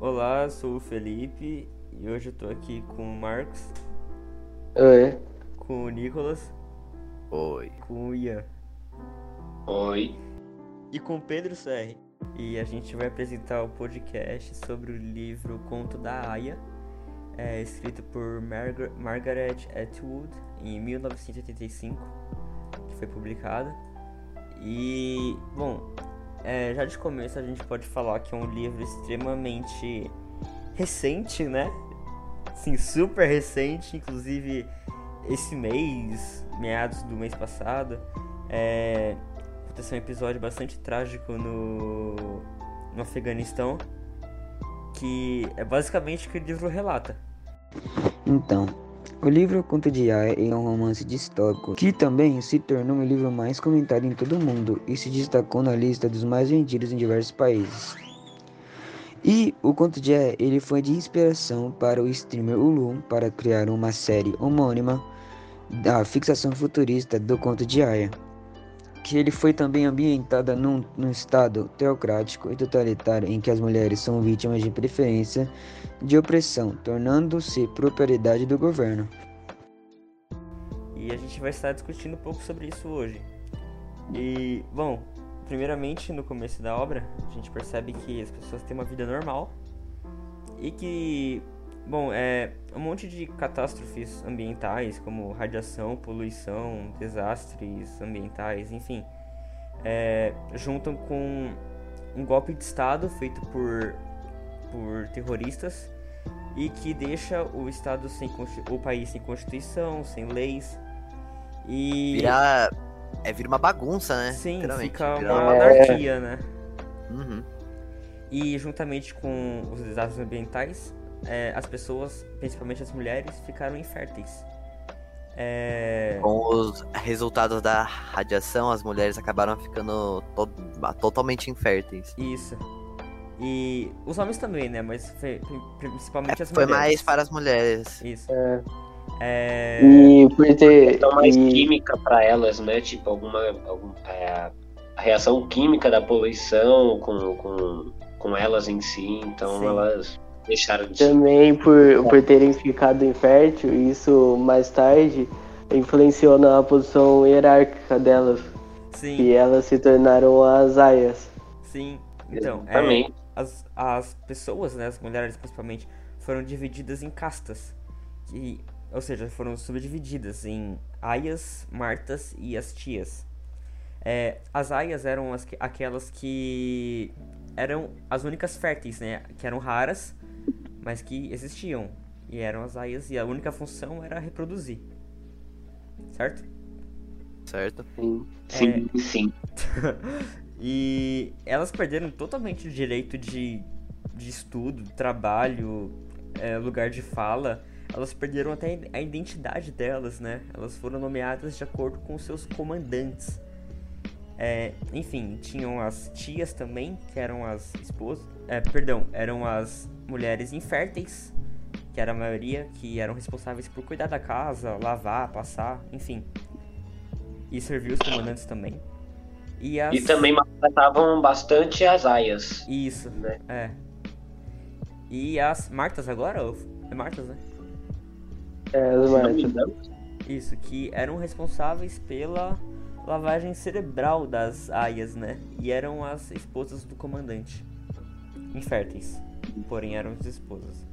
Olá, sou o Felipe e hoje eu tô aqui com o Marcos, Oi. com o Nicolas, Oi. com o Ian Oi. e com o Pedro Serri. E a gente vai apresentar o podcast sobre o livro Conto da Aya, é, escrito por Margar- Margaret Atwood em 1985, que foi publicado. E, bom, é, já de começo a gente pode falar que é um livro extremamente recente, né? Sim, super recente, inclusive esse mês, meados do mês passado, é, aconteceu um episódio bastante trágico no, no Afeganistão, que é basicamente o que o livro relata. Então, o livro Conto de Aya é um romance distópico que também se tornou o livro mais comentado em todo o mundo e se destacou na lista dos mais vendidos em diversos países. E o Conto de Aya ele foi de inspiração para o streamer Ulu para criar uma série homônima da fixação futurista do Conto de Aya, que ele foi também ambientada num, num estado teocrático e totalitário em que as mulheres são vítimas de preferência de opressão, tornando-se propriedade do governo. E a gente vai estar discutindo um pouco sobre isso hoje. E, bom, primeiramente no começo da obra, a gente percebe que as pessoas têm uma vida normal e que, bom, é um monte de catástrofes ambientais, como radiação, poluição, desastres ambientais, enfim, é, juntam com um golpe de Estado feito por, por terroristas e que deixa o Estado sem o país sem constituição, sem leis e Vira. É, vira uma bagunça, né? sim fica uma uma- anarquia, né? Uhum. E juntamente com os desastres ambientais, é, as pessoas, principalmente as mulheres, ficaram inférteis. É, Com os resultados da radiação, as mulheres acabaram ficando to- totalmente inférteis. isso. E os homens também, né? Mas foi- principalmente É, as foi mulheres. mais para as mulheres. Isso. É, É, E por ter. Então mais e- química pra elas, né? Tipo, alguma. algum- é, a reação química da poluição com, com, com elas em si. Então Sim. elas deixaram de. Também por, por terem ficado infértil, isso mais tarde influenciou na posição hierárquica delas, sim, e elas se tornaram as aias. sim. Então, é, as, as pessoas, né, as mulheres principalmente, foram divididas em castas. Que, ou seja, foram subdivididas em aias, martas e as tias. É, as aias eram as que- aquelas que eram as únicas férteis, né? Que eram raras, mas que existiam. E eram as aias, e a única função era reproduzir. Certo? Certo? Sim. Sim, sim. e elas perderam totalmente o direito de, de estudo, trabalho, é, lugar de fala. Elas perderam até a identidade delas, né? Elas foram nomeadas de acordo com seus comandantes. É, enfim, tinham as tias também, que eram as esposas. É, perdão, eram as mulheres inférteis, que era a maioria, que eram responsáveis por cuidar da casa, lavar, passar, enfim. E servir os comandantes também. E, as... E também maltratavam bastante as aias. Isso, Né? é. E as Martas agora? É Martas, né? É, as marcas. engano. Isso, que eram responsáveis pela lavagem cerebral das aias, né? E eram as esposas do comandante. Inférteis. Porém, eram as esposas.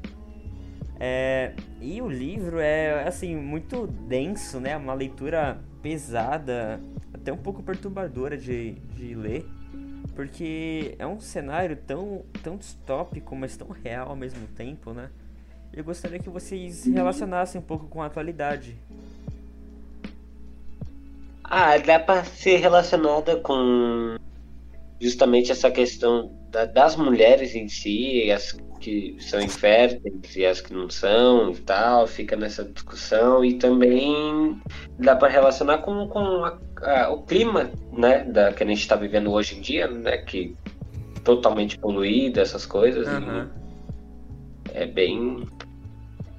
É, e o livro é, assim, muito denso, né? Uma leitura pesada, até um pouco perturbadora de, de ler. Porque é um cenário tão, tão distópico, mas tão real ao mesmo tempo, né? Eu gostaria que vocês se relacionassem um pouco com a atualidade. Ah, dá pra ser relacionada com justamente essa questão da- das mulheres em si, as que são inférteis e as que não são e tal, fica nessa discussão e também dá pra relacionar com, com a- a- o clima, né, da, que a gente tá vivendo hoje em dia, né, que totalmente poluído, essas coisas, e é bem...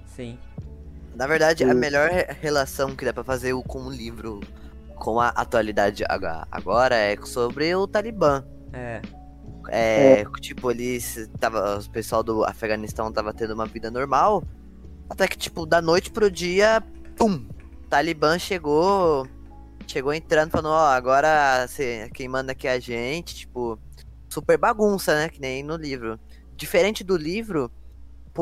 sim. Na verdade, a Sim. melhor re- relação que dá pra fazer o- com o livro com a atualidade agora é sobre o Talibã. É, É, tipo, eles tava, o pessoal do Afeganistão tava tendo uma vida normal. Até que, tipo, da noite pro dia, pum! Talibã chegou. Chegou entrando, falando, ó, agora cê, quem manda aqui é a gente, tipo, super bagunça, né? Que nem no livro. Diferente do livro,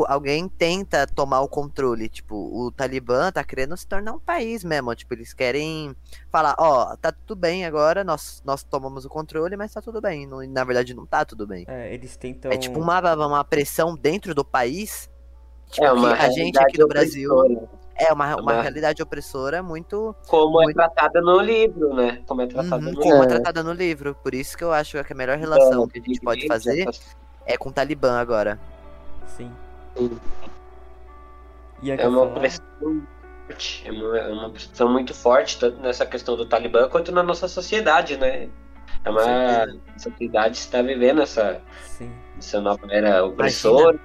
alguém tenta tomar o controle. Tipo, o Talibã tá querendo se tornar um país mesmo. Tipo, eles querem falar, ó, tá tudo bem agora, nós, nós tomamos o controle, mas tá tudo bem. Não- na verdade, não tá tudo bem. É, eles tentam. É tipo uma, uma pressão dentro do país. Tipo, É uma que a gente aqui no Brasil opressora, é uma, uma uma- realidade opressora muito Como Muito- é tratada no livro, né? Como é tratada uhum, no como é É. tratada no livro. Por isso que eu acho que a melhor relação Então, que a gente pode fazer é com o Talibã agora. Sim. É uma pressão forte, é uma, é uma pressão muito forte, tanto nessa questão do Talibã quanto na nossa sociedade, né? É uma sociedade está vivendo essa, Sim. essa nova era opressora,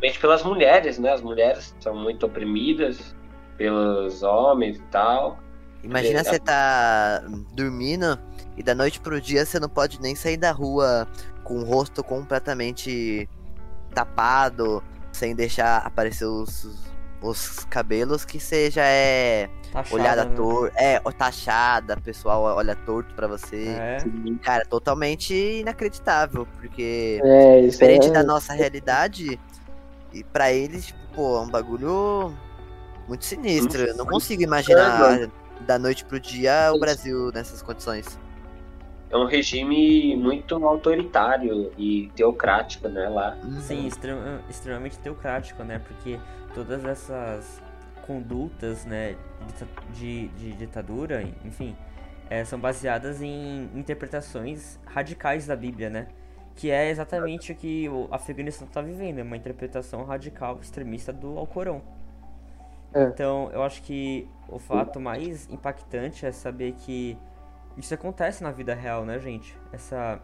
principalmente pelas mulheres, né? As mulheres são muito oprimidas pelos homens e tal. Imagina É. você tá dormindo e da noite pro dia você não pode nem sair da rua com o rosto completamente tapado, sem deixar aparecer os, os cabelos, que já é Taxada, olhada né? torta, é, ou taxada, o pessoal olha torto pra você. É. Cara, totalmente inacreditável, porque É, diferente é... da nossa realidade, e pra eles, tipo, pô, é um bagulho muito sinistro. Eu não consigo imaginar da noite pro dia o Brasil nessas condições. É um regime muito autoritário e teocrático, né? Lá. Sim, extrema- extremamente teocrático, né? Porque todas essas condutas, né, de, de ditadura, enfim, é, são baseadas em interpretações radicais da Bíblia, né? Que é exatamente o que o Afeganistão está vivendo, é uma interpretação radical extremista do Alcorão. É. Então, eu acho que o fato mais impactante é saber que isso acontece na vida real, né, gente? Essa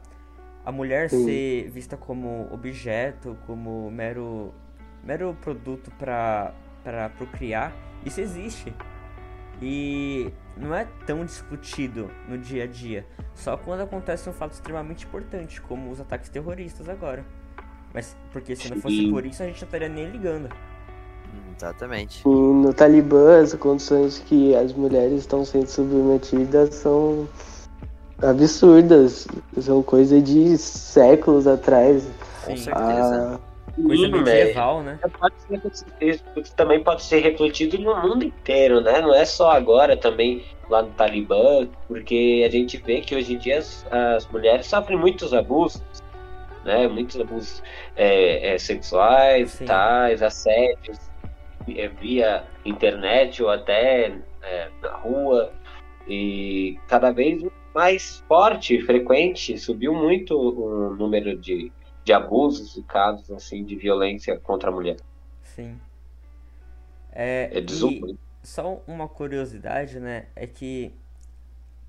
a mulher Sim. ser vista como objeto, como mero mero produto para para procriar, isso existe. E não é tão discutido no dia a dia, só quando acontece um fato extremamente importante, como os ataques terroristas agora. Mas porque se não fosse Sim. por isso a gente não estaria nem ligando. Exatamente. E no Talibã, as condições que as mulheres estão sendo submetidas são absurdas. São coisa de séculos atrás. Com certeza. Ah, Coisa Sim, medieval, né? Pode ser, isso também pode ser refletido no mundo inteiro, né? Não é só agora também lá no Talibã, porque a gente vê que hoje em dia as, as mulheres sofrem muitos abusos, né? Muitos abusos é, é, sexuais, Sim. tais, assédios é, via internet ou até é, na rua e cada vez mais forte, frequente, subiu muito o número de de abusos e casos assim de violência contra a mulher. Sim. É, É e desumano. só uma curiosidade, né? É que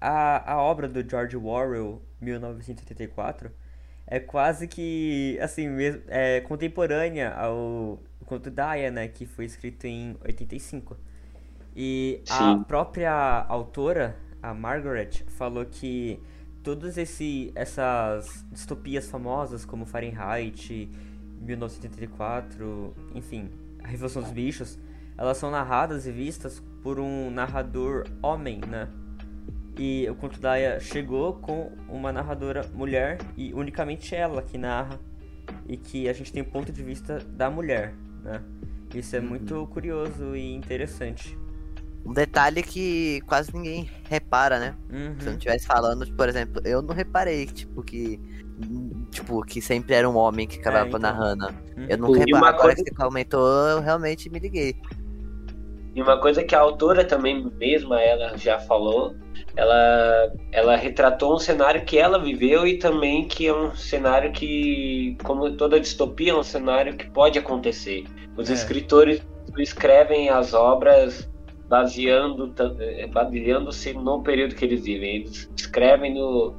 a, a obra do George Orwell, 1984, é quase que, assim, mesmo, é contemporânea ao Conto da Aya, né? Que foi escrito em 85. E a Sim. própria autora, a Margaret, falou que todas esse, essas distopias famosas como Fahrenheit, 1984, enfim, a Revolução dos Bichos, elas são narradas e vistas por um narrador homem, né? E o Conto da Aya chegou com uma narradora mulher e unicamente ela que narra e que a gente tem o ponto de vista da mulher, né? Isso é muito curioso e interessante. Um detalhe que quase ninguém repara, né? Se eu não Uhum. estivesse falando, por exemplo, eu não reparei, tipo, que. Tipo, que sempre era um homem que acabava então. narrando. Uhum. Eu nunca E reparei. uma Agora coisa- que você comentou, eu realmente me liguei. E uma coisa que a autora também mesma ela já falou, ela ela retratou um cenário que ela viveu e também que é um cenário que, como toda distopia, é um cenário que pode acontecer. Os É. escritores escrevem as obras baseando eh, baseando-se no período que eles vivem. Eles escrevem no,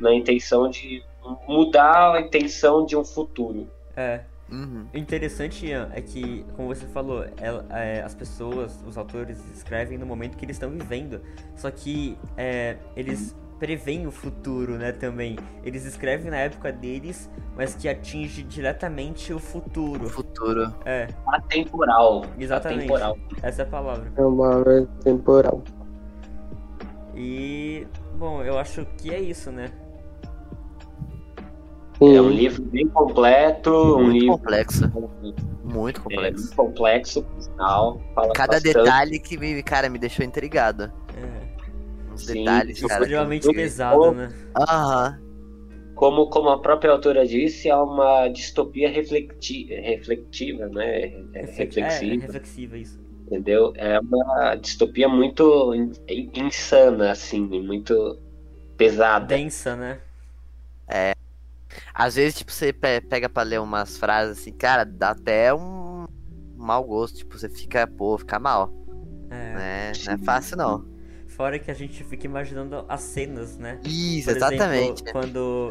na intenção de mudar a intenção de um futuro. É. Uhum. O interessante, Ian, é que, como você falou, ela- é, as pessoas, os autores escrevem no momento que eles estão vivendo. Só que é, eles preveem o futuro, né, também. Eles escrevem na época deles, mas que atinge diretamente o O futuro. futuro. É, Atemporal. exatamente. Atemporal. Essa é a palavra. É uma obra temporal. E, bom, eu acho que é isso, né? Sim, É um livro bem completo, um Muito livro complexo. Muito é, complexo. muito complexo, por sinal. Cada bastante. detalhe que me, cara, me deixou intrigado. É, Uns Sim, detalhes, sim, cara. extremamente eu- pesado, eu- né? Aham. Como, como a própria autora disse, é uma distopia reflecti reflectiva, né? É É, reflexiva, reflexiva isso. entendeu? É uma distopia muito in- insana, assim, muito pesada. Densa, né? Às vezes, tipo, você pe- pega pra ler umas frases assim, cara, dá até um mau gosto. Tipo, você fica, pô, fica mal. É. Né? Não é fácil, não. Fora que a gente fica imaginando as cenas, né? Isso, Por exemplo, exatamente. quando